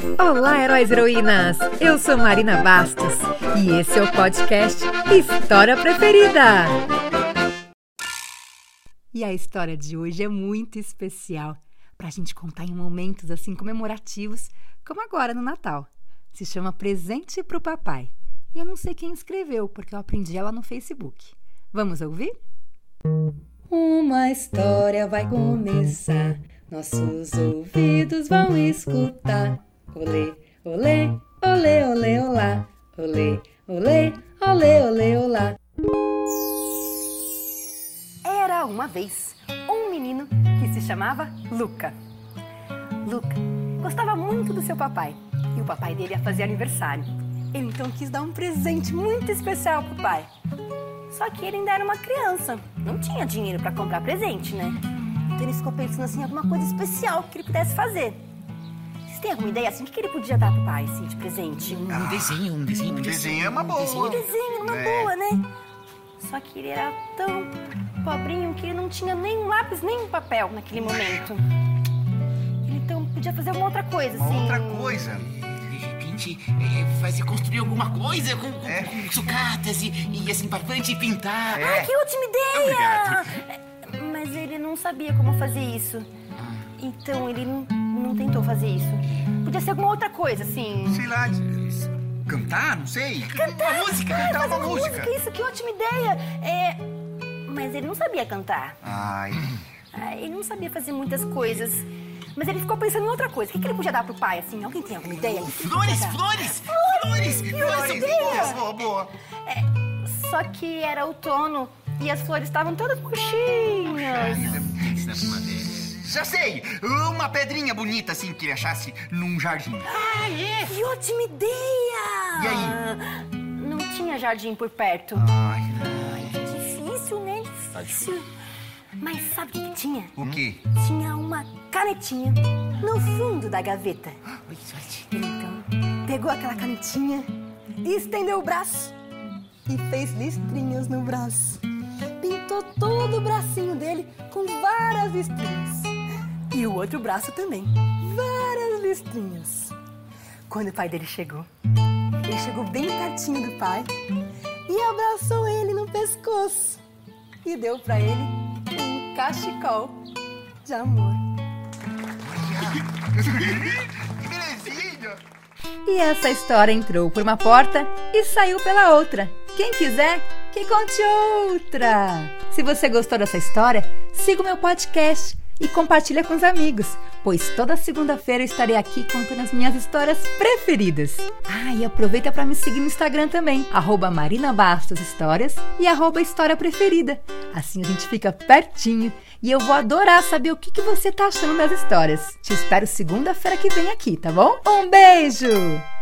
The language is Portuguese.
Olá, heróis e heroínas! Eu sou Marina Bastos e esse é o podcast História Preferida. E a história de hoje é muito especial para a gente contar em momentos assim comemorativos, como agora no Natal. Se chama Presente pro Papai. E eu não sei quem escreveu, porque eu aprendi ela no Facebook. Vamos ouvir? Uma história vai começar, nossos ouvidos vão escutar. Olê, olê, olê, olê, olá. Olê, olê, olê, olê, olá. Era uma vez um menino que se chamava Luca. Luca gostava muito do seu papai e o papai dele ia fazer aniversário. Ele então quis dar um presente muito especial pro pai. Só que ele ainda era uma criança, não tinha dinheiro para comprar presente, né? Então ele ficou pensando assim, alguma coisa especial que ele pudesse fazer. Vocês têm alguma ideia assim? O que ele podia dar pro pai, assim, de presente? Um ah, desenho, um desenho. Um desenho é uma boa. Um desenho, uma é. boa, né? Só que ele era tão pobrinho que ele não tinha nem um lápis, nem um papel naquele momento. Ele então podia fazer uma outra coisa, uma assim. Outra coisa? De repente, é, fazer construir alguma coisa com, com, é. com sucatas e, e assim, barbante e pintar. É. Ah, que ótima ideia! Obrigado. Mas ele não sabia como fazer isso. Ah. Então ele não não tentou fazer isso. Podia ser alguma outra coisa, assim. Sei lá, cantar, não sei. Cantar! Uma música, cantar uma, música. música. Isso, que ótima ideia. É... Mas ele não sabia cantar. Ai. Ah, ele não sabia fazer muitas coisas. Mas ele ficou pensando em outra coisa. O que, que ele podia dar pro pai, assim? Alguém tem alguma ideia? Flores, flores, flores, flores, flores. Boa, boa, boa. É, só que era outono e as flores estavam todas murchinhas. Já sei! Uma pedrinha bonita assim que ele achasse num jardim. Ah, é? Que ótima ideia! E aí? Não tinha jardim por perto. Ai, Ai que difícil, né? Tá difícil. Mas sabe o que, que tinha? O quê? Tinha uma canetinha no fundo da gaveta. Ele então pegou aquela canetinha estendeu o braço e fez listrinhas no braço. Pintou todo o bracinho dele com várias listrinhas. E o outro braço também. Várias listrinhas. Quando o pai dele chegou, ele chegou bem pertinho do pai e abraçou ele no pescoço e deu para ele um cachecol de amor. E essa história entrou por uma porta e saiu pela outra. Quem quiser, que conte outra! Se você gostou dessa história, siga o meu podcast e compartilha com os amigos, pois toda segunda-feira eu estarei aqui contando as minhas histórias preferidas. Ah, e aproveita para me seguir no Instagram também, arroba Marina Bastos Histórias e arroba História Preferida. Assim a gente fica pertinho e eu vou adorar saber o que, que você tá achando das histórias. Te espero segunda-feira que vem aqui, tá bom? Um beijo!